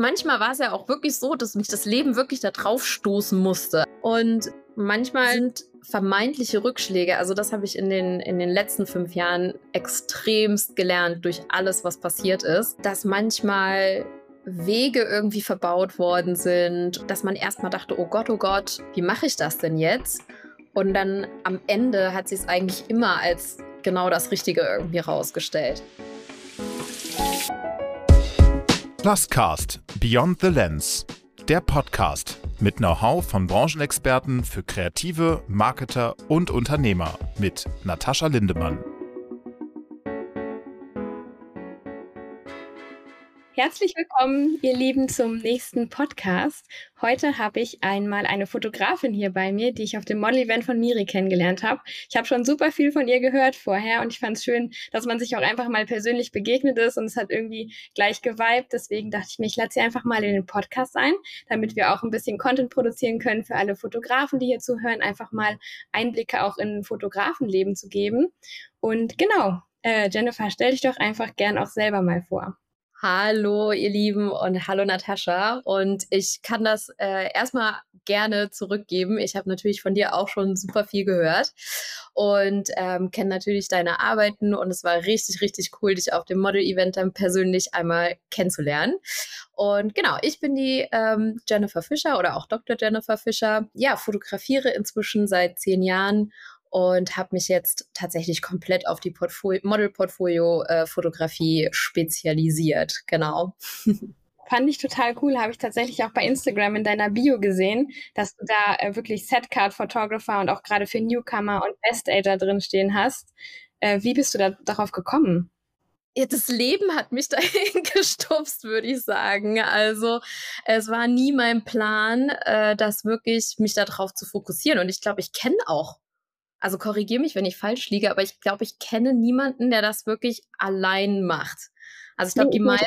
manchmal war es ja auch wirklich so, dass mich das Leben wirklich da drauf stoßen musste. Und manchmal sind vermeintliche Rückschläge, also das habe ich in den, in den letzten fünf Jahren extremst gelernt durch alles, was passiert ist, dass manchmal Wege irgendwie verbaut worden sind, dass man erstmal dachte, oh Gott, oh Gott, wie mache ich das denn jetzt? Und dann am Ende hat sie es eigentlich immer als genau das Richtige irgendwie rausgestellt. Pluscast Beyond the Lens, der Podcast mit Know-how von Branchenexperten für Kreative, Marketer und Unternehmer mit Natascha Lindemann. Herzlich willkommen, ihr Lieben, zum nächsten Podcast. Heute habe ich einmal eine Fotografin hier bei mir, die ich auf dem Model-Event von Miri kennengelernt habe. Ich habe schon super viel von ihr gehört vorher und ich fand es schön, dass man sich auch einfach mal persönlich begegnet ist und es hat irgendwie gleich geweibt. Deswegen dachte ich mir, ich lade sie einfach mal in den Podcast ein, damit wir auch ein bisschen Content produzieren können für alle Fotografen, die hier zuhören, einfach mal Einblicke auch in Fotografenleben zu geben. Und genau, äh, Jennifer, stell dich doch einfach gern auch selber mal vor. Hallo, ihr Lieben und hallo Natascha. Und ich kann das äh, erstmal gerne zurückgeben. Ich habe natürlich von dir auch schon super viel gehört und ähm, kenne natürlich deine Arbeiten. Und es war richtig, richtig cool, dich auf dem Model-Event dann persönlich einmal kennenzulernen. Und genau, ich bin die ähm, Jennifer Fischer oder auch Dr. Jennifer Fischer. Ja, fotografiere inzwischen seit zehn Jahren und habe mich jetzt tatsächlich komplett auf die Model-Portfolio-Fotografie äh, spezialisiert. Genau. Fand ich total cool. Habe ich tatsächlich auch bei Instagram in deiner Bio gesehen, dass du da äh, wirklich Setcard Photographer und auch gerade für Newcomer und Best Ager drin stehen hast. Äh, wie bist du da darauf gekommen? Ja, das Leben hat mich dahin gestupst, würde ich sagen. Also es war nie mein Plan, äh, das wirklich mich darauf zu fokussieren. Und ich glaube, ich kenne auch also korrigiere mich, wenn ich falsch liege, aber ich glaube, ich kenne niemanden, der das wirklich allein macht. Also ich glaube, die meisten.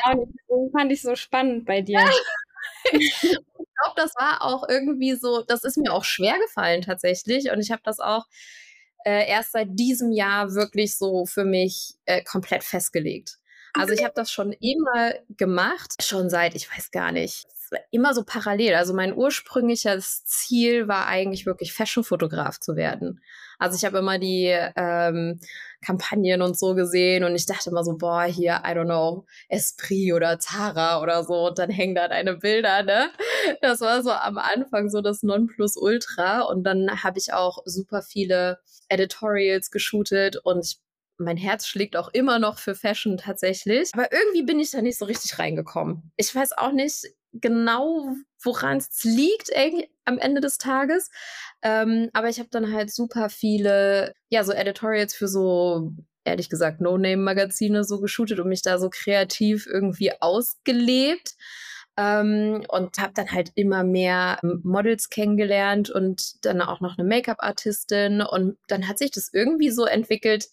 fand ich so spannend bei dir. ich glaube, das war auch irgendwie so, das ist mir auch schwer gefallen tatsächlich. Und ich habe das auch äh, erst seit diesem Jahr wirklich so für mich äh, komplett festgelegt. Also ich habe das schon immer gemacht, schon seit, ich weiß gar nicht, immer so parallel. Also mein ursprüngliches Ziel war eigentlich wirklich Fashion-Fotograf zu werden. Also ich habe immer die ähm, Kampagnen und so gesehen und ich dachte immer so, boah, hier, I don't know, Esprit oder Zara oder so und dann hängen da deine Bilder, ne? Das war so am Anfang so das Nonplusultra und dann habe ich auch super viele Editorials geshootet und ich mein Herz schlägt auch immer noch für Fashion tatsächlich. Aber irgendwie bin ich da nicht so richtig reingekommen. Ich weiß auch nicht genau, woran es liegt am Ende des Tages. Ähm, aber ich habe dann halt super viele, ja, so Editorials für so, ehrlich gesagt, No-Name-Magazine so geshootet und mich da so kreativ irgendwie ausgelebt. Ähm, und habe dann halt immer mehr Models kennengelernt und dann auch noch eine Make-up-Artistin. Und dann hat sich das irgendwie so entwickelt,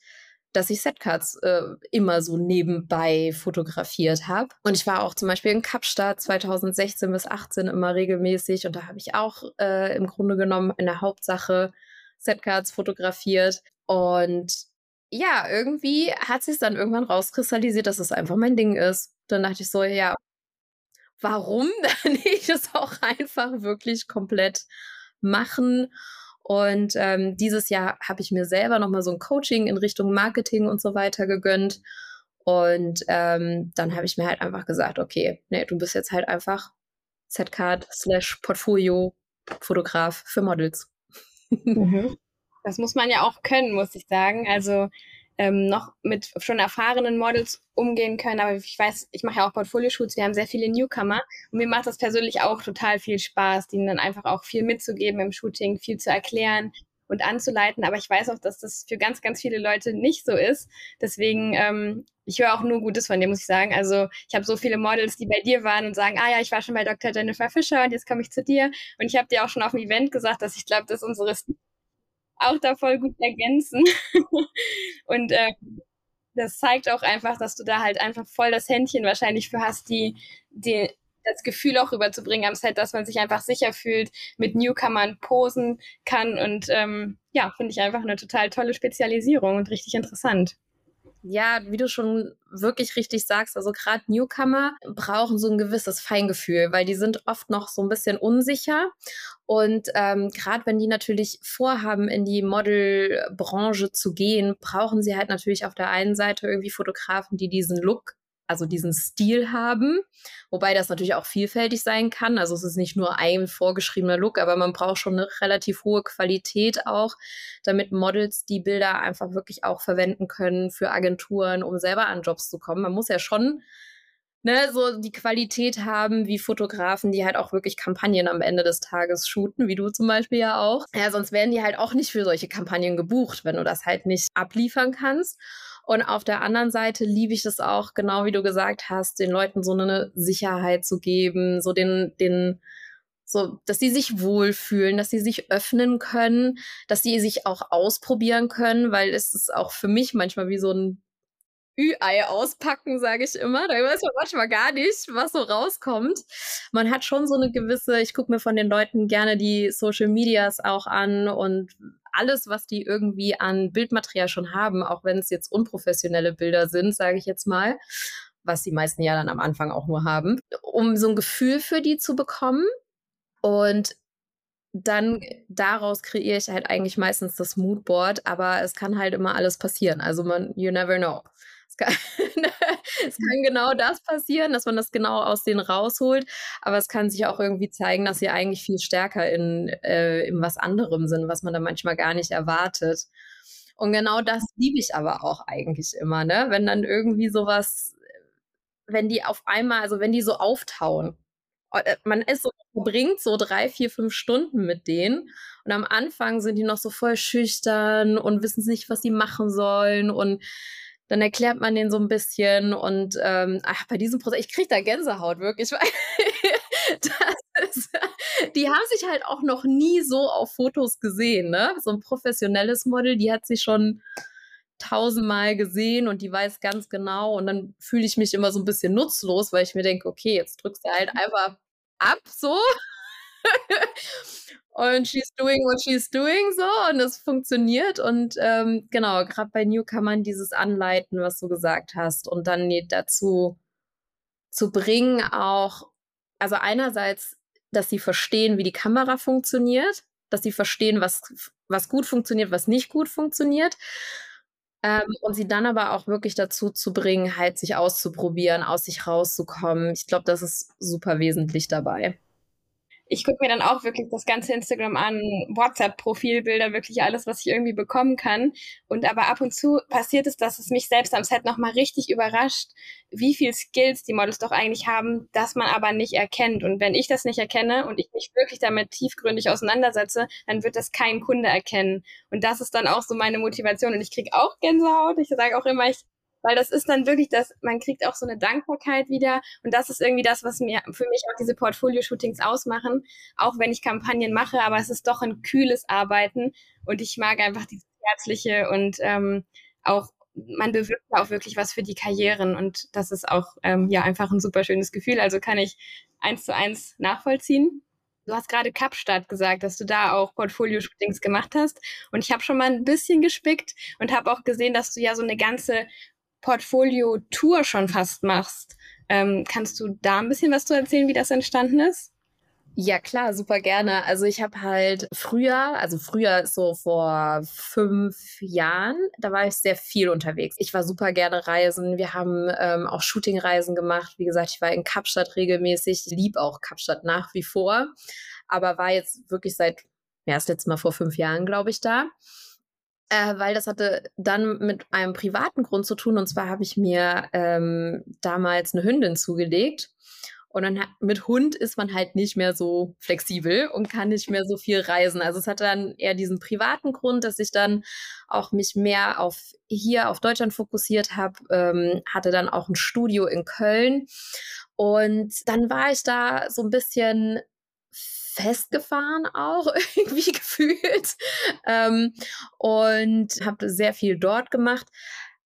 dass ich Setcards äh, immer so nebenbei fotografiert habe. Und ich war auch zum Beispiel in Kapstadt 2016 bis 18 immer regelmäßig und da habe ich auch äh, im Grunde genommen in der Hauptsache Setcards fotografiert. Und ja, irgendwie hat sich dann irgendwann rauskristallisiert, dass es einfach mein Ding ist. Dann dachte ich so, ja, warum dann nicht es auch einfach wirklich komplett machen? Und ähm, dieses Jahr habe ich mir selber nochmal so ein Coaching in Richtung Marketing und so weiter gegönnt. Und ähm, dann habe ich mir halt einfach gesagt, okay, nee, du bist jetzt halt einfach Z-Card slash Portfolio Fotograf für Models. Mhm. Das muss man ja auch können, muss ich sagen. Also ähm, noch mit schon erfahrenen Models umgehen können. Aber ich weiß, ich mache ja auch Portfolio-Shoots, wir haben sehr viele Newcomer und mir macht das persönlich auch total viel Spaß, denen dann einfach auch viel mitzugeben im Shooting, viel zu erklären und anzuleiten. Aber ich weiß auch, dass das für ganz, ganz viele Leute nicht so ist. Deswegen, ähm, ich höre auch nur Gutes von dir, muss ich sagen. Also ich habe so viele Models, die bei dir waren und sagen, ah ja, ich war schon bei Dr. Jennifer Fischer und jetzt komme ich zu dir. Und ich habe dir auch schon auf dem Event gesagt, dass ich glaube, dass unsere auch da voll gut ergänzen. und äh, das zeigt auch einfach, dass du da halt einfach voll das Händchen wahrscheinlich für hast, die, die das Gefühl auch rüberzubringen am Set, dass man sich einfach sicher fühlt, mit Newcomern posen kann. Und ähm, ja, finde ich einfach eine total tolle Spezialisierung und richtig interessant. Ja, wie du schon wirklich richtig sagst, also gerade Newcomer brauchen so ein gewisses Feingefühl, weil die sind oft noch so ein bisschen unsicher. Und ähm, gerade wenn die natürlich vorhaben, in die Modelbranche zu gehen, brauchen sie halt natürlich auf der einen Seite irgendwie Fotografen, die diesen Look also diesen Stil haben, wobei das natürlich auch vielfältig sein kann. Also es ist nicht nur ein vorgeschriebener Look, aber man braucht schon eine relativ hohe Qualität auch, damit Models die Bilder einfach wirklich auch verwenden können für Agenturen, um selber an Jobs zu kommen. Man muss ja schon ne, so die Qualität haben wie Fotografen, die halt auch wirklich Kampagnen am Ende des Tages shooten, wie du zum Beispiel ja auch. Ja, sonst werden die halt auch nicht für solche Kampagnen gebucht, wenn du das halt nicht abliefern kannst. Und auf der anderen Seite liebe ich es auch, genau wie du gesagt hast, den Leuten so eine Sicherheit zu geben, so den, den, so, dass sie sich wohlfühlen, dass sie sich öffnen können, dass sie sich auch ausprobieren können, weil es ist auch für mich manchmal wie so ein Ü-Ei auspacken, sage ich immer. Da weiß man manchmal gar nicht, was so rauskommt. Man hat schon so eine gewisse, ich gucke mir von den Leuten gerne die Social Medias auch an und alles, was die irgendwie an Bildmaterial schon haben, auch wenn es jetzt unprofessionelle Bilder sind, sage ich jetzt mal, was die meisten ja dann am Anfang auch nur haben, um so ein Gefühl für die zu bekommen. Und dann daraus kreiere ich halt eigentlich meistens das Moodboard, aber es kann halt immer alles passieren. Also man, you never know. Es kann, es kann genau das passieren, dass man das genau aus denen rausholt, aber es kann sich auch irgendwie zeigen, dass sie eigentlich viel stärker in, äh, in was anderem sind, was man da manchmal gar nicht erwartet. Und genau das liebe ich aber auch eigentlich immer, ne? Wenn dann irgendwie sowas, wenn die auf einmal, also wenn die so auftauen, äh, man ist so, verbringt so drei, vier, fünf Stunden mit denen und am Anfang sind die noch so voll schüchtern und wissen nicht, was sie machen sollen und dann erklärt man den so ein bisschen und ähm, ach, bei diesem Prozess, ich kriege da Gänsehaut wirklich, weil ist, die haben sich halt auch noch nie so auf Fotos gesehen, ne? So ein professionelles Model, die hat sich schon tausendmal gesehen und die weiß ganz genau und dann fühle ich mich immer so ein bisschen nutzlos, weil ich mir denke, okay, jetzt drückst du halt einfach ab so und she's doing what she's doing so und es funktioniert und ähm, genau, gerade bei Newcomern dieses Anleiten, was du gesagt hast und dann dazu zu bringen auch, also einerseits, dass sie verstehen, wie die Kamera funktioniert, dass sie verstehen, was, was gut funktioniert, was nicht gut funktioniert. Ähm, und sie dann aber auch wirklich dazu zu bringen, halt sich auszuprobieren, aus sich rauszukommen. Ich glaube, das ist super wesentlich dabei ich gucke mir dann auch wirklich das ganze Instagram an, WhatsApp-Profilbilder, wirklich alles, was ich irgendwie bekommen kann. Und aber ab und zu passiert es, dass es mich selbst am Set nochmal richtig überrascht, wie viel Skills die Models doch eigentlich haben, dass man aber nicht erkennt. Und wenn ich das nicht erkenne und ich mich wirklich damit tiefgründig auseinandersetze, dann wird das kein Kunde erkennen. Und das ist dann auch so meine Motivation. Und ich kriege auch Gänsehaut. Ich sage auch immer, ich weil das ist dann wirklich das, man kriegt auch so eine Dankbarkeit wieder und das ist irgendwie das, was mir für mich auch diese Portfolio-Shootings ausmachen, auch wenn ich Kampagnen mache, aber es ist doch ein kühles Arbeiten und ich mag einfach dieses Herzliche und ähm, auch man bewirkt auch wirklich was für die Karrieren und das ist auch ähm, ja einfach ein super schönes Gefühl. Also kann ich eins zu eins nachvollziehen. Du hast gerade Kapstadt gesagt, dass du da auch Portfolio-Shootings gemacht hast. Und ich habe schon mal ein bisschen gespickt und habe auch gesehen, dass du ja so eine ganze Portfolio-Tour schon fast machst. Ähm, kannst du da ein bisschen was zu erzählen, wie das entstanden ist? Ja, klar, super gerne. Also ich habe halt früher, also früher so vor fünf Jahren, da war ich sehr viel unterwegs. Ich war super gerne reisen. Wir haben ähm, auch Shootingreisen gemacht. Wie gesagt, ich war in Kapstadt regelmäßig. Ich liebe auch Kapstadt nach wie vor, aber war jetzt wirklich seit, ja, das letzte Mal vor fünf Jahren, glaube ich, da äh, weil das hatte dann mit einem privaten Grund zu tun. Und zwar habe ich mir ähm, damals eine Hündin zugelegt. Und dann mit Hund ist man halt nicht mehr so flexibel und kann nicht mehr so viel reisen. Also es hatte dann eher diesen privaten Grund, dass ich dann auch mich mehr auf hier auf Deutschland fokussiert habe, ähm, hatte dann auch ein Studio in Köln. Und dann war ich da so ein bisschen festgefahren auch irgendwie gefühlt ähm, und habe sehr viel dort gemacht.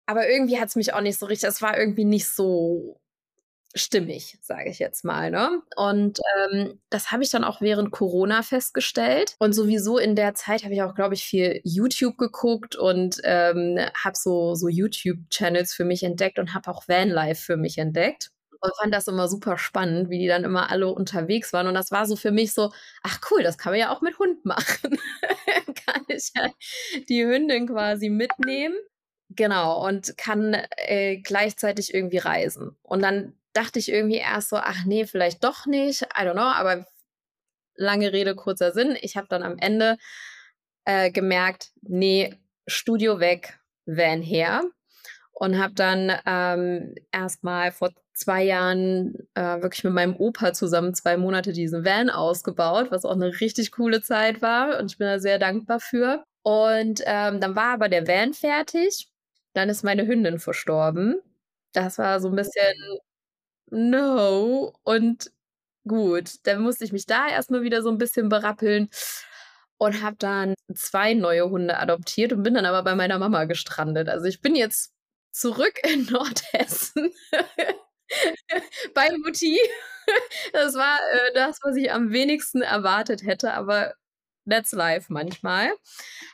Aber irgendwie hat es mich auch nicht so richtig, es war irgendwie nicht so stimmig, sage ich jetzt mal. Ne? Und ähm, das habe ich dann auch während Corona festgestellt. Und sowieso in der Zeit habe ich auch, glaube ich, viel YouTube geguckt und ähm, habe so, so YouTube-Channels für mich entdeckt und habe auch Vanlife für mich entdeckt. Und fand das immer super spannend, wie die dann immer alle unterwegs waren. Und das war so für mich so, ach cool, das kann man ja auch mit Hund machen. kann ich ja die Hündin quasi mitnehmen. Genau, und kann äh, gleichzeitig irgendwie reisen. Und dann dachte ich irgendwie erst so, ach nee, vielleicht doch nicht, I don't know, aber lange Rede, kurzer Sinn. Ich habe dann am Ende äh, gemerkt, nee, Studio weg, Van her. Und habe dann ähm, erstmal vor zwei Jahren äh, wirklich mit meinem Opa zusammen zwei Monate diesen Van ausgebaut, was auch eine richtig coole Zeit war. Und ich bin da sehr dankbar für. Und ähm, dann war aber der Van fertig. Dann ist meine Hündin verstorben. Das war so ein bisschen no. Und gut, dann musste ich mich da erstmal wieder so ein bisschen berappeln und habe dann zwei neue Hunde adoptiert und bin dann aber bei meiner Mama gestrandet. Also ich bin jetzt zurück in Nordhessen bei Mutti. Das war äh, das, was ich am wenigsten erwartet hätte, aber that's life manchmal.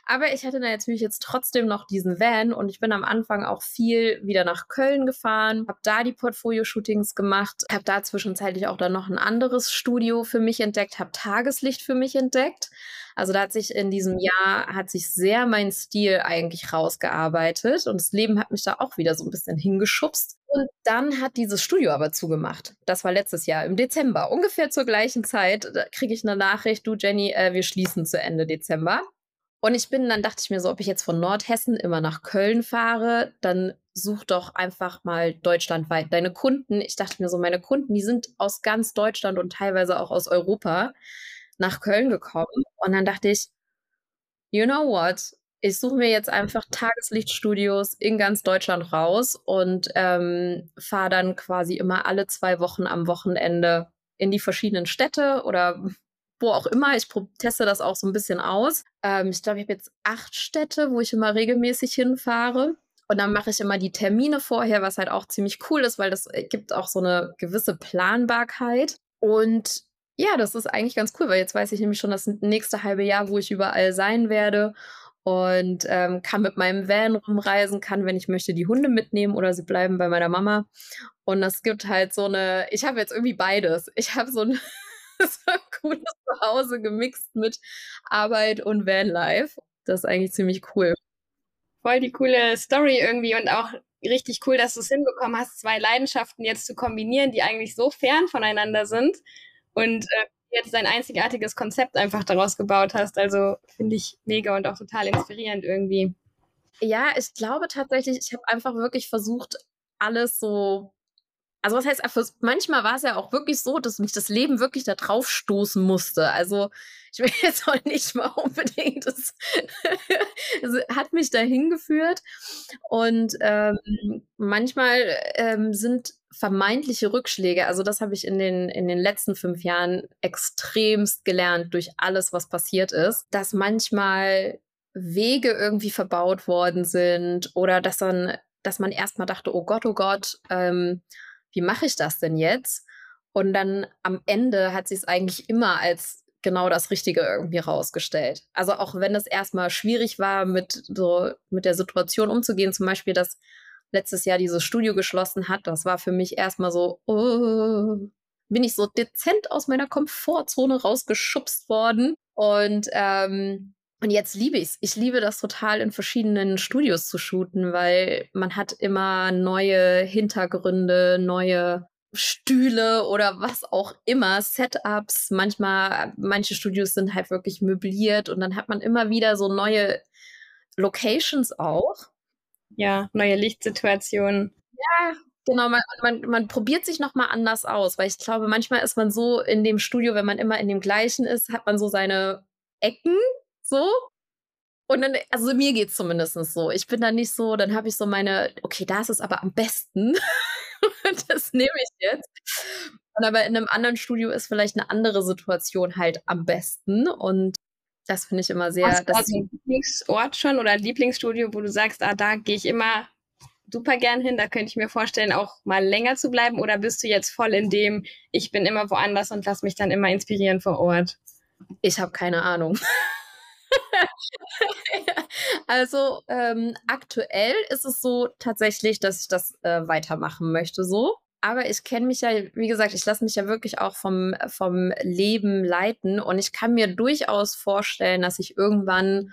Aber ich hatte natürlich jetzt trotzdem noch diesen Van und ich bin am Anfang auch viel wieder nach Köln gefahren, habe da die Portfolio-Shootings gemacht, habe da zwischenzeitlich auch dann noch ein anderes Studio für mich entdeckt, habe Tageslicht für mich entdeckt. Also da hat sich in diesem Jahr, hat sich sehr mein Stil eigentlich rausgearbeitet und das Leben hat mich da auch wieder so ein bisschen hingeschubst. Und dann hat dieses Studio aber zugemacht. Das war letztes Jahr im Dezember, ungefähr zur gleichen Zeit. Kriege ich eine Nachricht, du Jenny, äh, wir schließen zu Ende Dezember. Und ich bin, dann dachte ich mir so, ob ich jetzt von Nordhessen immer nach Köln fahre, dann such doch einfach mal deutschlandweit deine Kunden. Ich dachte mir so, meine Kunden, die sind aus ganz Deutschland und teilweise auch aus Europa nach Köln gekommen. Und dann dachte ich, you know what? Ich suche mir jetzt einfach Tageslichtstudios in ganz Deutschland raus und ähm, fahre dann quasi immer alle zwei Wochen am Wochenende in die verschiedenen Städte oder wo auch immer. Ich teste das auch so ein bisschen aus. Ähm, ich glaube, ich habe jetzt acht Städte, wo ich immer regelmäßig hinfahre. Und dann mache ich immer die Termine vorher, was halt auch ziemlich cool ist, weil das äh, gibt auch so eine gewisse Planbarkeit. Und ja, das ist eigentlich ganz cool, weil jetzt weiß ich nämlich schon das nächste halbe Jahr, wo ich überall sein werde und ähm, kann mit meinem Van rumreisen, kann, wenn ich möchte, die Hunde mitnehmen oder sie bleiben bei meiner Mama. Und das gibt halt so eine, ich habe jetzt irgendwie beides. Ich habe so ein, so ein cooles Zuhause gemixt mit Arbeit und Vanlife. Das ist eigentlich ziemlich cool. Voll die coole Story irgendwie und auch richtig cool, dass du es hinbekommen hast, zwei Leidenschaften jetzt zu kombinieren, die eigentlich so fern voneinander sind und äh, jetzt ein einzigartiges Konzept einfach daraus gebaut hast. Also finde ich mega und auch total inspirierend irgendwie. Ja, ich glaube tatsächlich, ich habe einfach wirklich versucht, alles so also was heißt, manchmal war es ja auch wirklich so, dass mich das Leben wirklich da drauf stoßen musste. Also ich will jetzt auch nicht mal unbedingt, das hat mich dahin geführt. Und ähm, manchmal ähm, sind vermeintliche Rückschläge, also das habe ich in den, in den letzten fünf Jahren extremst gelernt durch alles, was passiert ist, dass manchmal Wege irgendwie verbaut worden sind oder dass dann, dass man erstmal dachte, oh Gott, oh Gott, ähm, wie mache ich das denn jetzt? Und dann am Ende hat sie es eigentlich immer als genau das Richtige irgendwie rausgestellt. Also auch wenn es erstmal schwierig war, mit so mit der Situation umzugehen, zum Beispiel, dass letztes Jahr dieses Studio geschlossen hat, das war für mich erstmal so, oh, bin ich so dezent aus meiner Komfortzone rausgeschubst worden. Und ähm, und jetzt liebe ich es. Ich liebe das total, in verschiedenen Studios zu shooten, weil man hat immer neue Hintergründe, neue Stühle oder was auch immer, Setups. Manchmal, manche Studios sind halt wirklich möbliert und dann hat man immer wieder so neue Locations auch. Ja, neue Lichtsituationen. Ja, Genau, man, man, man probiert sich nochmal anders aus, weil ich glaube, manchmal ist man so in dem Studio, wenn man immer in dem gleichen ist, hat man so seine Ecken, so. Und dann, also mir geht es zumindest so. Ich bin dann nicht so, dann habe ich so meine, okay, da ist es aber am besten. das nehme ich jetzt. Und aber in einem anderen Studio ist vielleicht eine andere Situation halt am besten. Und das finde ich immer sehr. Hast du also einen Lieblingsort schon oder ein Lieblingsstudio, wo du sagst, ah, da gehe ich immer super gern hin. Da könnte ich mir vorstellen, auch mal länger zu bleiben. Oder bist du jetzt voll in dem, ich bin immer woanders und lass mich dann immer inspirieren vor Ort? Ich habe keine Ahnung. also ähm, aktuell ist es so tatsächlich, dass ich das äh, weitermachen möchte so. Aber ich kenne mich ja, wie gesagt, ich lasse mich ja wirklich auch vom, vom Leben leiten und ich kann mir durchaus vorstellen, dass ich irgendwann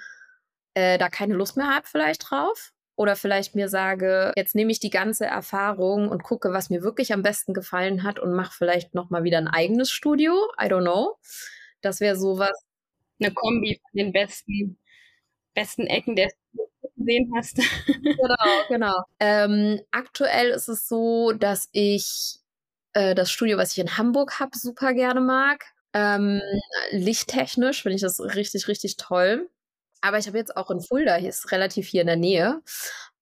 äh, da keine Lust mehr habe vielleicht drauf. Oder vielleicht mir sage, jetzt nehme ich die ganze Erfahrung und gucke, was mir wirklich am besten gefallen hat und mache vielleicht nochmal wieder ein eigenes Studio. I don't know. Das wäre sowas. Eine Kombi von den besten, besten Ecken der gesehen hast. genau, genau. Ähm, aktuell ist es so, dass ich äh, das Studio, was ich in Hamburg habe, super gerne mag. Ähm, lichttechnisch finde ich das richtig, richtig toll. Aber ich habe jetzt auch in Fulda, hier ist relativ hier in der Nähe,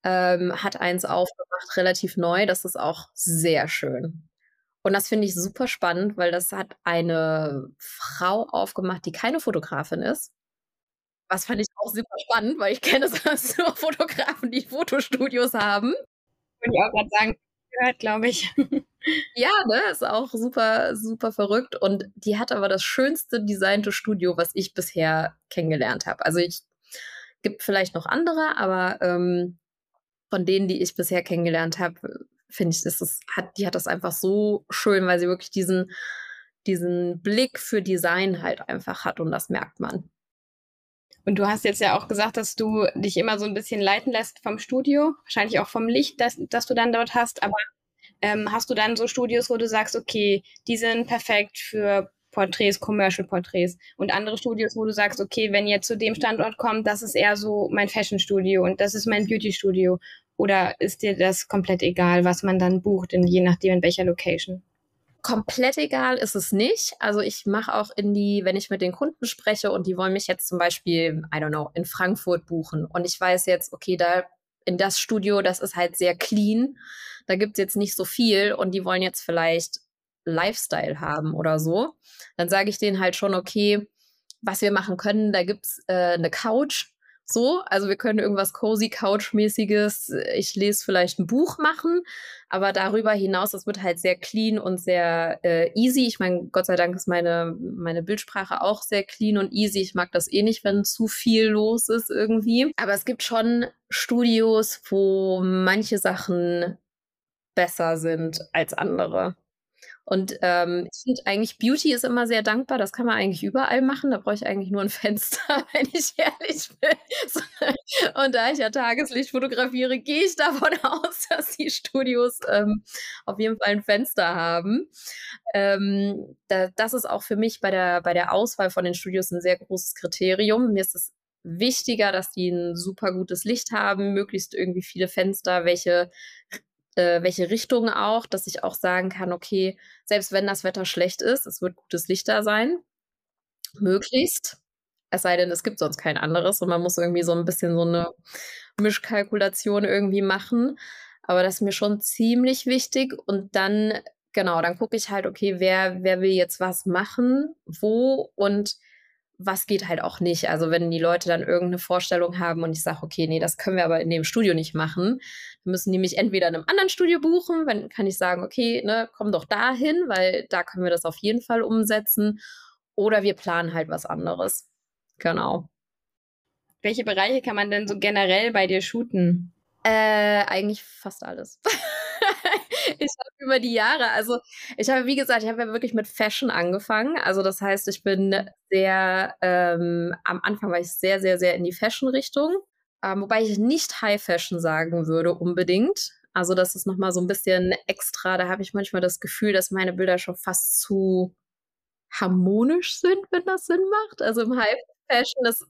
ähm, hat eins aufgemacht, relativ neu. Das ist auch sehr schön. Und das finde ich super spannend, weil das hat eine Frau aufgemacht, die keine Fotografin ist. Was fand ich auch super spannend, weil ich kenne sonst nur Fotografen, die Fotostudios haben. Würde ich auch gerade sagen, gehört, glaube ich. ja, ne, ist auch super, super verrückt. Und die hat aber das schönste designte Studio, was ich bisher kennengelernt habe. Also ich gibt vielleicht noch andere, aber ähm, von denen, die ich bisher kennengelernt habe, finde ich, das ist, hat, die hat das einfach so schön, weil sie wirklich diesen, diesen Blick für Design halt einfach hat und das merkt man. Und du hast jetzt ja auch gesagt, dass du dich immer so ein bisschen leiten lässt vom Studio, wahrscheinlich auch vom Licht, das, das du dann dort hast. Aber ähm, hast du dann so Studios, wo du sagst, okay, die sind perfekt für Porträts, Commercial-Porträts und andere Studios, wo du sagst, okay, wenn ihr zu dem Standort kommt, das ist eher so mein Fashion-Studio und das ist mein Beauty-Studio. Oder ist dir das komplett egal, was man dann bucht, in, je nachdem in welcher Location? komplett egal ist es nicht. Also ich mache auch in die, wenn ich mit den Kunden spreche und die wollen mich jetzt zum Beispiel, I don't know, in Frankfurt buchen und ich weiß jetzt, okay, da in das Studio, das ist halt sehr clean, da gibt es jetzt nicht so viel und die wollen jetzt vielleicht Lifestyle haben oder so, dann sage ich denen halt schon, okay, was wir machen können, da gibt's äh, eine Couch, so, also wir können irgendwas cozy Couch-mäßiges, ich lese vielleicht ein Buch machen, aber darüber hinaus, das wird halt sehr clean und sehr äh, easy. Ich meine, Gott sei Dank ist meine, meine Bildsprache auch sehr clean und easy. Ich mag das eh nicht, wenn zu viel los ist irgendwie. Aber es gibt schon Studios, wo manche Sachen besser sind als andere. Und ähm, ich finde eigentlich, Beauty ist immer sehr dankbar. Das kann man eigentlich überall machen. Da brauche ich eigentlich nur ein Fenster, wenn ich ehrlich bin. Und da ich ja Tageslicht fotografiere, gehe ich davon aus, dass die Studios ähm, auf jeden Fall ein Fenster haben. Ähm, da, das ist auch für mich bei der, bei der Auswahl von den Studios ein sehr großes Kriterium. Mir ist es wichtiger, dass die ein super gutes Licht haben, möglichst irgendwie viele Fenster, welche äh, welche Richtung auch, dass ich auch sagen kann, okay, selbst wenn das Wetter schlecht ist, es wird gutes Licht da sein. Möglichst. Es sei denn, es gibt sonst kein anderes und man muss irgendwie so ein bisschen so eine Mischkalkulation irgendwie machen. Aber das ist mir schon ziemlich wichtig. Und dann, genau, dann gucke ich halt, okay, wer, wer will jetzt was machen, wo und was geht halt auch nicht. Also wenn die Leute dann irgendeine Vorstellung haben und ich sage, okay, nee, das können wir aber in dem Studio nicht machen, dann müssen die mich entweder in einem anderen Studio buchen, dann kann ich sagen, okay, ne, komm doch dahin, weil da können wir das auf jeden Fall umsetzen. Oder wir planen halt was anderes. Genau. Welche Bereiche kann man denn so generell bei dir shooten? Äh, eigentlich fast alles. ich habe über die Jahre, also ich habe, wie gesagt, ich habe ja wirklich mit Fashion angefangen. Also das heißt, ich bin sehr, ähm, am Anfang war ich sehr, sehr, sehr in die Fashion-Richtung. Ähm, wobei ich nicht High Fashion sagen würde unbedingt. Also das ist nochmal so ein bisschen extra. Da habe ich manchmal das Gefühl, dass meine Bilder schon fast zu harmonisch sind, wenn das Sinn macht. Also im High Fashion, das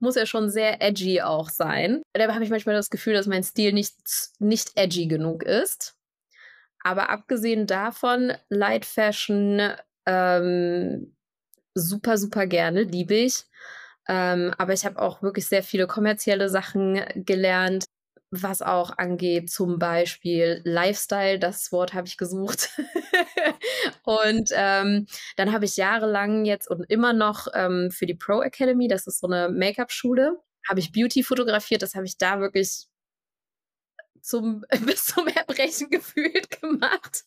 muss ja schon sehr edgy auch sein. Da habe ich manchmal das Gefühl, dass mein Stil nicht, nicht edgy genug ist. Aber abgesehen davon, Light Fashion ähm, super, super gerne, liebe ich. Ähm, aber ich habe auch wirklich sehr viele kommerzielle Sachen gelernt, was auch angeht, zum Beispiel Lifestyle, das Wort habe ich gesucht. und ähm, dann habe ich jahrelang jetzt und immer noch ähm, für die Pro Academy, das ist so eine Make-up-Schule, habe ich Beauty fotografiert. Das habe ich da wirklich zum, bis zum Erbrechen gefühlt gemacht.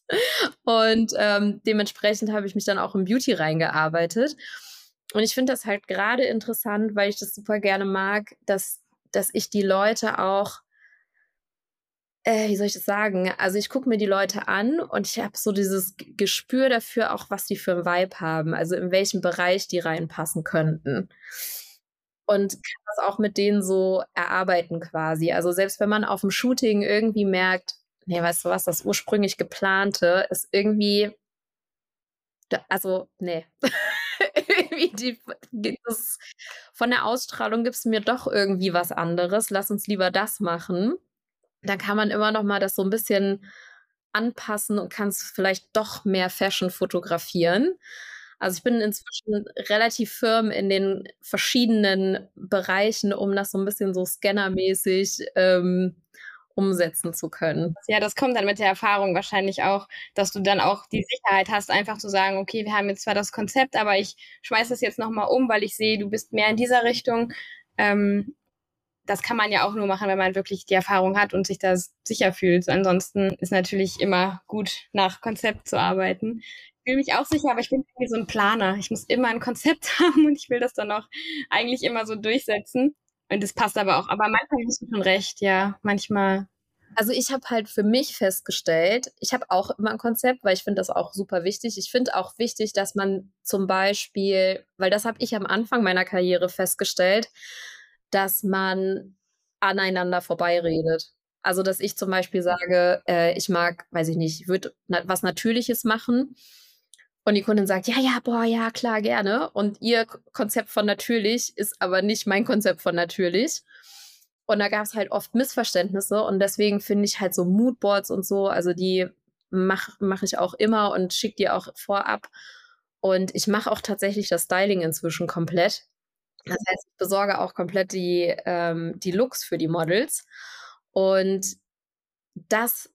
Und ähm, dementsprechend habe ich mich dann auch im Beauty reingearbeitet. Und ich finde das halt gerade interessant, weil ich das super gerne mag, dass, dass ich die Leute auch, äh, wie soll ich das sagen? Also ich gucke mir die Leute an und ich habe so dieses Gespür dafür, auch was die für ein Vibe haben, also in welchem Bereich die reinpassen könnten. Und kann das auch mit denen so erarbeiten quasi. Also selbst wenn man auf dem Shooting irgendwie merkt, nee, weißt du was, das ursprünglich geplante ist irgendwie, also nee. die, das, von der Ausstrahlung gibt es mir doch irgendwie was anderes. Lass uns lieber das machen. Dann kann man immer noch mal das so ein bisschen anpassen und kann es vielleicht doch mehr Fashion fotografieren. Also ich bin inzwischen relativ firm in den verschiedenen Bereichen, um das so ein bisschen so scannermäßig ähm, umsetzen zu können. Ja, das kommt dann mit der Erfahrung wahrscheinlich auch, dass du dann auch die Sicherheit hast, einfach zu sagen, okay, wir haben jetzt zwar das Konzept, aber ich schmeiße das jetzt nochmal um, weil ich sehe, du bist mehr in dieser Richtung. Ähm, das kann man ja auch nur machen, wenn man wirklich die Erfahrung hat und sich da sicher fühlt. Ansonsten ist natürlich immer gut, nach Konzept zu arbeiten. Fühle mich auch sicher, aber ich bin irgendwie so ein Planer. Ich muss immer ein Konzept haben und ich will das dann auch eigentlich immer so durchsetzen. Und das passt aber auch. Aber manchmal hast du schon recht, ja. Manchmal. Also ich habe halt für mich festgestellt, ich habe auch immer ein Konzept, weil ich finde das auch super wichtig. Ich finde auch wichtig, dass man zum Beispiel, weil das habe ich am Anfang meiner Karriere festgestellt, dass man aneinander vorbeiredet. Also dass ich zum Beispiel sage, äh, ich mag, weiß ich nicht, würde was Natürliches machen und die Kundin sagt, ja, ja, boah, ja, klar, gerne. Und ihr Konzept von natürlich ist aber nicht mein Konzept von natürlich. Und da gab es halt oft Missverständnisse. Und deswegen finde ich halt so Moodboards und so, also die mache mach ich auch immer und schicke die auch vorab. Und ich mache auch tatsächlich das Styling inzwischen komplett. Das heißt, ich besorge auch komplett die, ähm, die Looks für die Models. Und das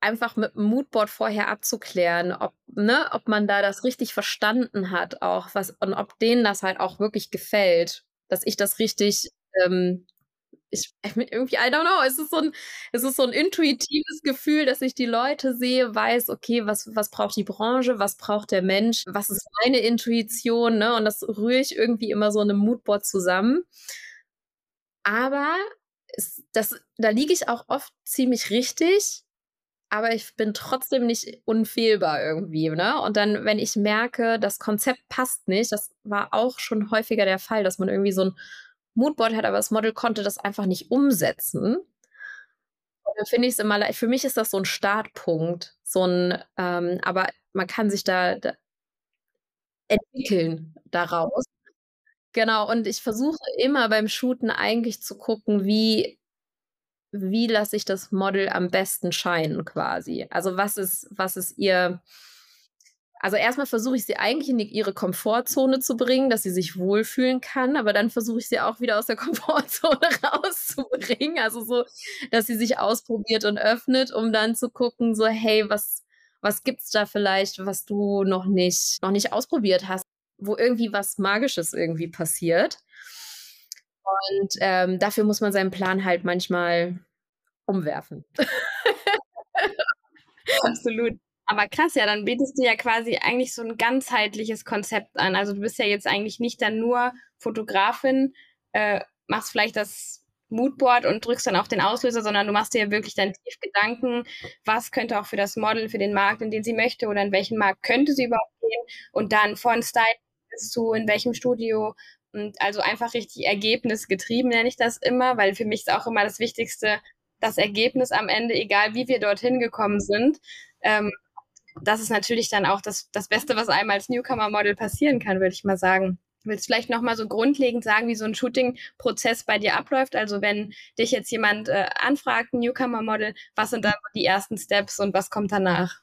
einfach mit dem Moodboard vorher abzuklären, ob, ne, ob man da das richtig verstanden hat, auch was, und ob denen das halt auch wirklich gefällt, dass ich das richtig, ähm, ich, irgendwie, I don't know, es ist so ein, es ist so ein intuitives Gefühl, dass ich die Leute sehe, weiß, okay, was, was braucht die Branche, was braucht der Mensch, was ist meine Intuition, ne, und das rühre ich irgendwie immer so in einem Moodboard zusammen. Aber das, da liege ich auch oft ziemlich richtig, aber ich bin trotzdem nicht unfehlbar irgendwie, ne? Und dann, wenn ich merke, das Konzept passt nicht, das war auch schon häufiger der Fall, dass man irgendwie so ein Moodboard hat, aber das Model konnte das einfach nicht umsetzen. Und dann finde ich es immer, für mich ist das so ein Startpunkt, so ein, ähm, aber man kann sich da, da entwickeln daraus. Genau, und ich versuche immer beim Shooten eigentlich zu gucken, wie wie lasse ich das Model am besten scheinen quasi? Also was ist, was ist ihr, also erstmal versuche ich sie eigentlich in ihre Komfortzone zu bringen, dass sie sich wohlfühlen kann, aber dann versuche ich sie auch wieder aus der Komfortzone rauszubringen, also so, dass sie sich ausprobiert und öffnet, um dann zu gucken, so hey, was was gibt's da vielleicht, was du noch nicht noch nicht ausprobiert hast, wo irgendwie was Magisches irgendwie passiert. Und ähm, dafür muss man seinen Plan halt manchmal umwerfen. Absolut. Aber krass, ja, dann bietest du ja quasi eigentlich so ein ganzheitliches Konzept an. Also du bist ja jetzt eigentlich nicht dann nur Fotografin, äh, machst vielleicht das Moodboard und drückst dann auch den Auslöser, sondern du machst dir ja wirklich dann tief Gedanken, was könnte auch für das Model, für den Markt, in den sie möchte oder in welchen Markt könnte sie überhaupt gehen und dann von Style bis zu in welchem Studio und also einfach richtig ergebnisgetrieben nenne ich das immer, weil für mich ist auch immer das Wichtigste, das Ergebnis am Ende, egal wie wir dorthin gekommen sind. Ähm, das ist natürlich dann auch das, das Beste, was einem als Newcomer-Model passieren kann, würde ich mal sagen. Willst du vielleicht nochmal so grundlegend sagen, wie so ein Shooting-Prozess bei dir abläuft? Also wenn dich jetzt jemand äh, anfragt, Newcomer-Model, was sind dann die ersten Steps und was kommt danach?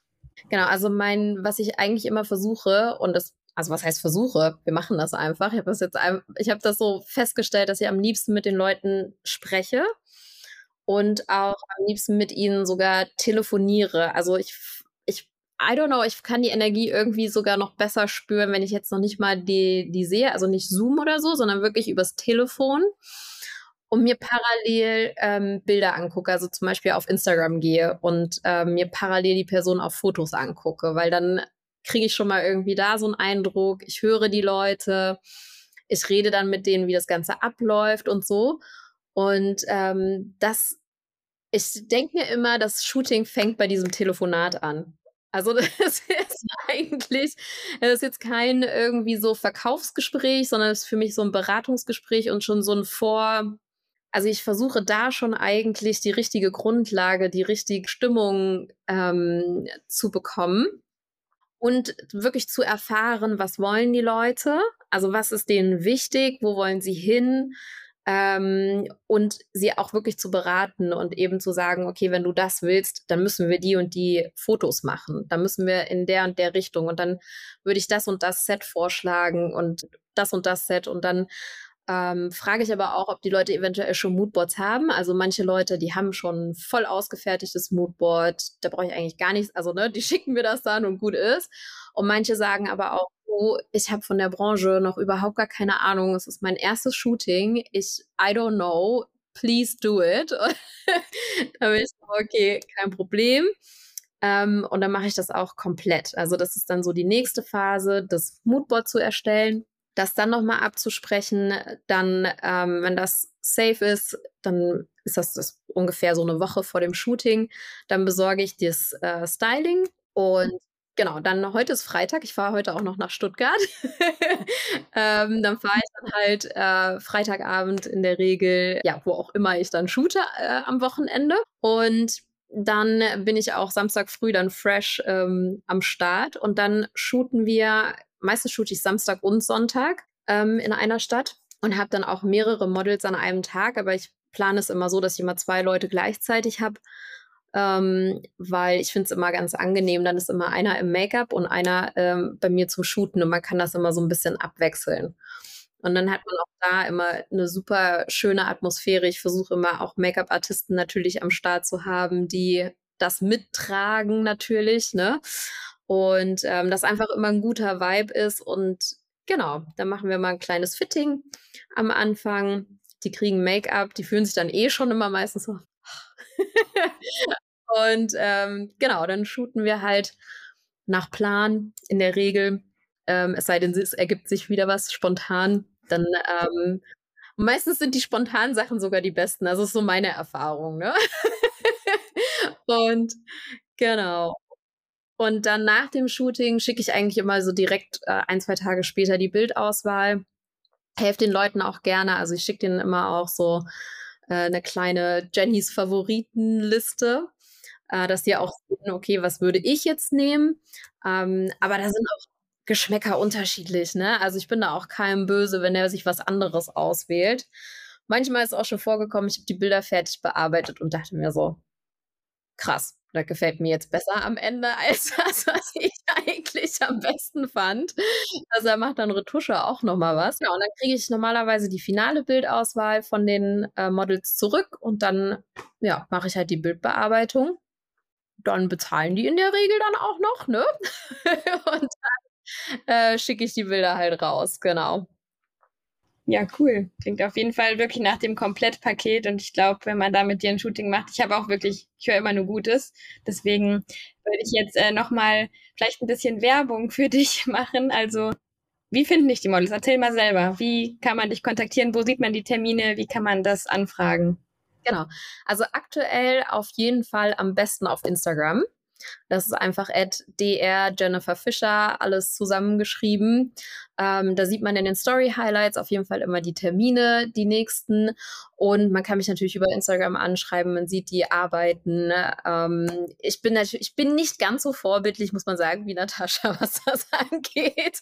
Genau, also mein, was ich eigentlich immer versuche, und das also was heißt Versuche? Wir machen das einfach. Ich habe das jetzt, ich habe das so festgestellt, dass ich am liebsten mit den Leuten spreche und auch am liebsten mit ihnen sogar telefoniere. Also ich, ich, I don't know, ich kann die Energie irgendwie sogar noch besser spüren, wenn ich jetzt noch nicht mal die, die sehe, also nicht Zoom oder so, sondern wirklich übers Telefon. und mir parallel ähm, Bilder angucke, also zum Beispiel auf Instagram gehe und äh, mir parallel die Person auf Fotos angucke, weil dann kriege ich schon mal irgendwie da so einen Eindruck, ich höre die Leute, ich rede dann mit denen, wie das Ganze abläuft und so. Und ähm, das, ich denke mir immer, das Shooting fängt bei diesem Telefonat an. Also das ist eigentlich, das ist jetzt kein irgendwie so Verkaufsgespräch, sondern es ist für mich so ein Beratungsgespräch und schon so ein Vor, also ich versuche da schon eigentlich die richtige Grundlage, die richtige Stimmung ähm, zu bekommen und wirklich zu erfahren, was wollen die Leute, also was ist denen wichtig, wo wollen sie hin? Ähm, und sie auch wirklich zu beraten und eben zu sagen, okay, wenn du das willst, dann müssen wir die und die Fotos machen, dann müssen wir in der und der Richtung. Und dann würde ich das und das Set vorschlagen und das und das Set. Und dann ähm, frage ich aber auch, ob die Leute eventuell schon Moodboards haben. Also manche Leute, die haben schon voll ausgefertigtes Moodboard. Da brauche ich eigentlich gar nichts. Also ne, die schicken mir das dann und gut ist. Und manche sagen aber auch, oh, ich habe von der Branche noch überhaupt gar keine Ahnung. Es ist mein erstes Shooting. Ich, I don't know. Please do it. da bin ich so, okay, kein Problem. Ähm, und dann mache ich das auch komplett. Also das ist dann so die nächste Phase, das Moodboard zu erstellen das dann nochmal abzusprechen. Dann, ähm, wenn das safe ist, dann ist das, das, ungefähr so eine Woche vor dem Shooting. Dann besorge ich das äh, Styling und genau, dann heute ist Freitag. Ich fahre heute auch noch nach Stuttgart. ähm, dann fahre ich dann halt äh, Freitagabend in der Regel, ja, wo auch immer ich dann shoote äh, am Wochenende. Und dann bin ich auch Samstag früh dann fresh ähm, am Start und dann shooten wir meistens shoote ich Samstag und Sonntag ähm, in einer Stadt und habe dann auch mehrere Models an einem Tag, aber ich plane es immer so, dass ich immer zwei Leute gleichzeitig habe, ähm, weil ich finde es immer ganz angenehm. Dann ist immer einer im Make-up und einer ähm, bei mir zum Shooten und man kann das immer so ein bisschen abwechseln. Und dann hat man auch da immer eine super schöne Atmosphäre. Ich versuche immer auch Make-up-Artisten natürlich am Start zu haben, die das mittragen natürlich, ne? Und ähm, das einfach immer ein guter Vibe ist. Und genau, dann machen wir mal ein kleines Fitting am Anfang. Die kriegen Make-up, die fühlen sich dann eh schon immer meistens so. und ähm, genau, dann shooten wir halt nach Plan in der Regel. Ähm, es sei denn, es ergibt sich wieder was spontan. Dann ähm, meistens sind die spontanen Sachen sogar die besten. Also ist so meine Erfahrung. Ne? und genau. Und dann nach dem Shooting schicke ich eigentlich immer so direkt äh, ein, zwei Tage später die Bildauswahl. Helfe den Leuten auch gerne. Also ich schicke denen immer auch so äh, eine kleine Jennys Favoritenliste, äh, dass die auch sehen, okay, was würde ich jetzt nehmen? Ähm, aber da sind auch Geschmäcker unterschiedlich, ne? Also ich bin da auch keinem böse, wenn er sich was anderes auswählt. Manchmal ist auch schon vorgekommen, ich habe die Bilder fertig bearbeitet und dachte mir so, krass, das gefällt mir jetzt besser am Ende als das, was ich eigentlich am besten fand. Also er macht dann Retusche auch nochmal was. Ja, und dann kriege ich normalerweise die finale Bildauswahl von den äh, Models zurück und dann ja, mache ich halt die Bildbearbeitung. Dann bezahlen die in der Regel dann auch noch, ne? und dann äh, schicke ich die Bilder halt raus, genau. Ja, cool. Klingt auf jeden Fall wirklich nach dem Komplettpaket. Und ich glaube, wenn man da mit dir ein Shooting macht, ich habe auch wirklich, ich höre immer nur Gutes. Deswegen würde ich jetzt äh, nochmal vielleicht ein bisschen Werbung für dich machen. Also, wie finden dich die Models? Erzähl mal selber. Wie kann man dich kontaktieren? Wo sieht man die Termine? Wie kann man das anfragen? Genau. Also aktuell auf jeden Fall am besten auf Instagram. Das ist einfach at dr Jennifer Fischer, alles zusammengeschrieben. Ähm, da sieht man in den Story Highlights auf jeden Fall immer die Termine, die nächsten. Und man kann mich natürlich über Instagram anschreiben, man sieht die Arbeiten. Ähm, ich bin natürlich, ich bin nicht ganz so vorbildlich, muss man sagen, wie Natascha, was das angeht.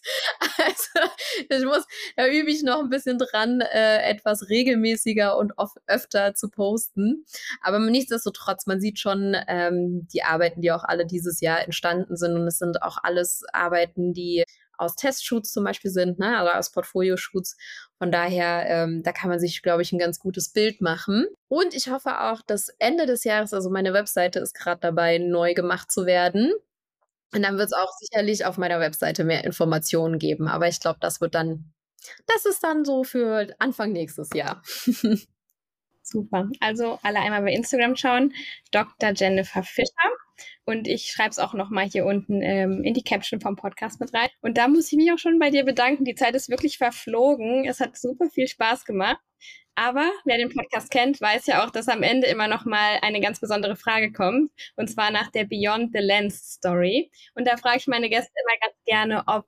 Also ich muss, da übe ich noch ein bisschen dran, äh, etwas regelmäßiger und oft öfter zu posten. Aber nichtsdestotrotz, man sieht schon ähm, die Arbeiten, die auch alle dieses Jahr entstanden sind. Und es sind auch alles Arbeiten, die aus Testshoots zum Beispiel sind, ne, also aus Portfolio-Shoots. Von daher, ähm, da kann man sich, glaube ich, ein ganz gutes Bild machen. Und ich hoffe auch, dass Ende des Jahres, also meine Webseite ist gerade dabei, neu gemacht zu werden. Und dann wird es auch sicherlich auf meiner Webseite mehr Informationen geben. Aber ich glaube, das wird dann, das ist dann so für Anfang nächstes Jahr. Super. Also alle einmal bei Instagram schauen. Dr. Jennifer Fischer. Und ich schreibe es auch nochmal hier unten ähm, in die Caption vom Podcast mit rein. Und da muss ich mich auch schon bei dir bedanken. Die Zeit ist wirklich verflogen. Es hat super viel Spaß gemacht. Aber wer den Podcast kennt, weiß ja auch, dass am Ende immer noch mal eine ganz besondere Frage kommt. Und zwar nach der Beyond the Lens Story. Und da frage ich meine Gäste immer ganz gerne, ob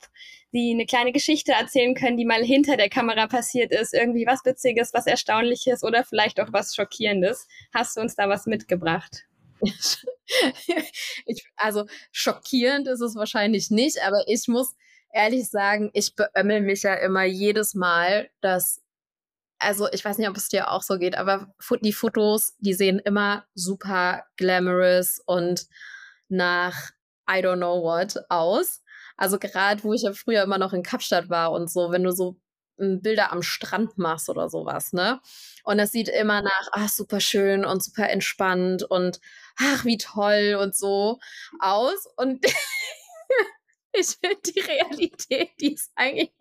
sie eine kleine Geschichte erzählen können, die mal hinter der Kamera passiert ist. Irgendwie was Witziges, was Erstaunliches oder vielleicht auch was Schockierendes. Hast du uns da was mitgebracht? ich, also schockierend ist es wahrscheinlich nicht, aber ich muss ehrlich sagen, ich beömmel mich ja immer jedes Mal, dass also ich weiß nicht, ob es dir auch so geht, aber die Fotos, die sehen immer super glamorous und nach I don't know what aus. Also gerade, wo ich ja früher immer noch in Kapstadt war und so, wenn du so hm, Bilder am Strand machst oder sowas, ne? Und es sieht immer nach, ach, super schön und super entspannt und ach, wie toll und so aus. Und ich finde die Realität, die ist eigentlich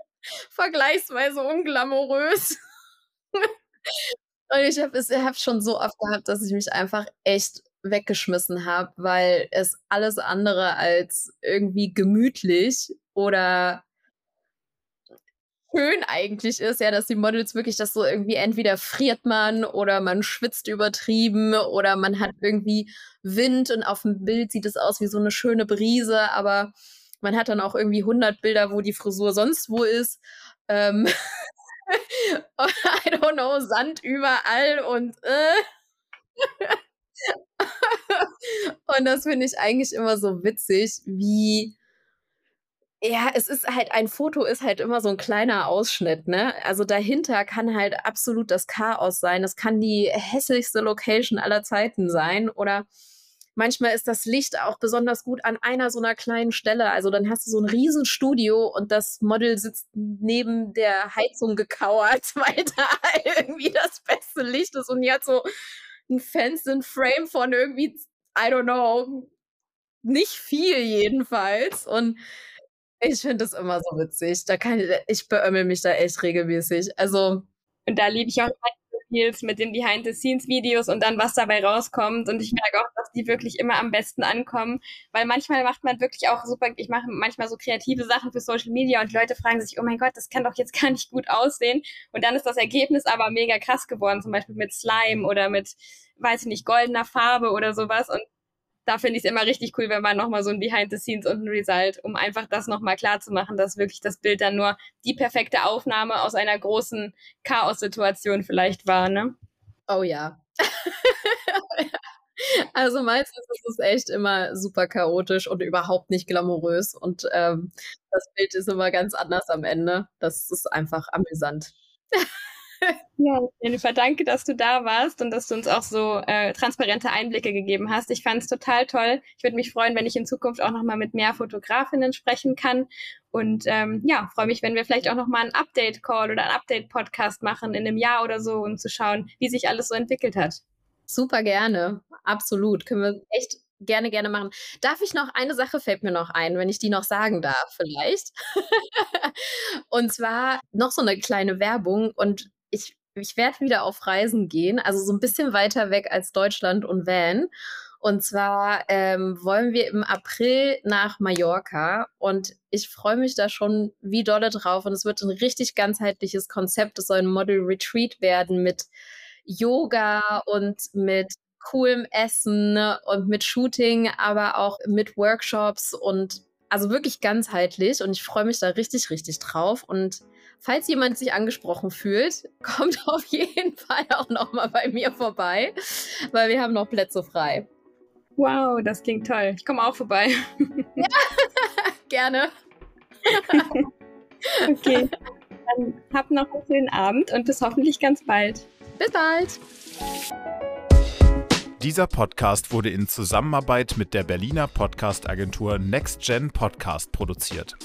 vergleichsweise unglamourös. Und ich habe es hab schon so oft gehabt, dass ich mich einfach echt weggeschmissen habe, weil es alles andere als irgendwie gemütlich oder schön eigentlich ist, ja, dass die Models wirklich das so irgendwie entweder friert man oder man schwitzt übertrieben oder man hat irgendwie Wind und auf dem Bild sieht es aus wie so eine schöne Brise, aber man hat dann auch irgendwie 100 Bilder, wo die Frisur sonst wo ist. Ähm I don't know, Sand überall und äh. und das finde ich eigentlich immer so witzig, wie ja, es ist halt, ein Foto ist halt immer so ein kleiner Ausschnitt, ne? Also dahinter kann halt absolut das Chaos sein. Es kann die hässlichste Location aller Zeiten sein oder manchmal ist das Licht auch besonders gut an einer so einer kleinen Stelle. Also dann hast du so ein Riesenstudio und das Model sitzt neben der Heizung gekauert, weil da irgendwie das beste Licht ist und die hat so ein Fenster, Frame von irgendwie, I don't know, nicht viel jedenfalls. Und ich finde das immer so witzig. Da kann ich, ich beömmel mich da echt regelmäßig. Also. Und da liebe ich auch Reels mit den Behind-the-Scenes-Videos und dann was dabei rauskommt. Und ich merke auch, dass die wirklich immer am besten ankommen, weil manchmal macht man wirklich auch super, ich mache manchmal so kreative Sachen für Social Media und Leute fragen sich, oh mein Gott, das kann doch jetzt gar nicht gut aussehen. Und dann ist das Ergebnis aber mega krass geworden, zum Beispiel mit Slime oder mit, weiß ich nicht, goldener Farbe oder sowas. Und da finde ich es immer richtig cool, wenn man nochmal so ein Behind the Scenes und ein Result, um einfach das nochmal klar zu machen, dass wirklich das Bild dann nur die perfekte Aufnahme aus einer großen Chaos-Situation vielleicht war, ne? Oh ja. also meistens ist es echt immer super chaotisch und überhaupt nicht glamourös und ähm, das Bild ist immer ganz anders am Ende. Das ist einfach amüsant. Ja, Jennifer, danke, dass du da warst und dass du uns auch so äh, transparente Einblicke gegeben hast. Ich fand es total toll. Ich würde mich freuen, wenn ich in Zukunft auch nochmal mit mehr Fotografinnen sprechen kann. Und ähm, ja, freue mich, wenn wir vielleicht auch nochmal einen Update-Call oder einen Update-Podcast machen in einem Jahr oder so, um zu schauen, wie sich alles so entwickelt hat. Super gerne, absolut. Können wir echt gerne, gerne machen. Darf ich noch, eine Sache fällt mir noch ein, wenn ich die noch sagen darf, vielleicht. und zwar noch so eine kleine Werbung und ich ich werde wieder auf Reisen gehen, also so ein bisschen weiter weg als Deutschland und Van. Und zwar ähm, wollen wir im April nach Mallorca und ich freue mich da schon wie dolle drauf. Und es wird ein richtig ganzheitliches Konzept. Es soll ein Model Retreat werden mit Yoga und mit coolem Essen und mit Shooting, aber auch mit Workshops und also wirklich ganzheitlich. Und ich freue mich da richtig, richtig drauf. Und Falls jemand sich angesprochen fühlt, kommt auf jeden Fall auch noch mal bei mir vorbei, weil wir haben noch Plätze frei. Wow, das klingt toll. Ich komme auch vorbei. Ja, gerne. okay, dann habt noch einen schönen Abend und bis hoffentlich ganz bald. Bis bald. Dieser Podcast wurde in Zusammenarbeit mit der Berliner Podcast-Agentur NextGen Podcast produziert.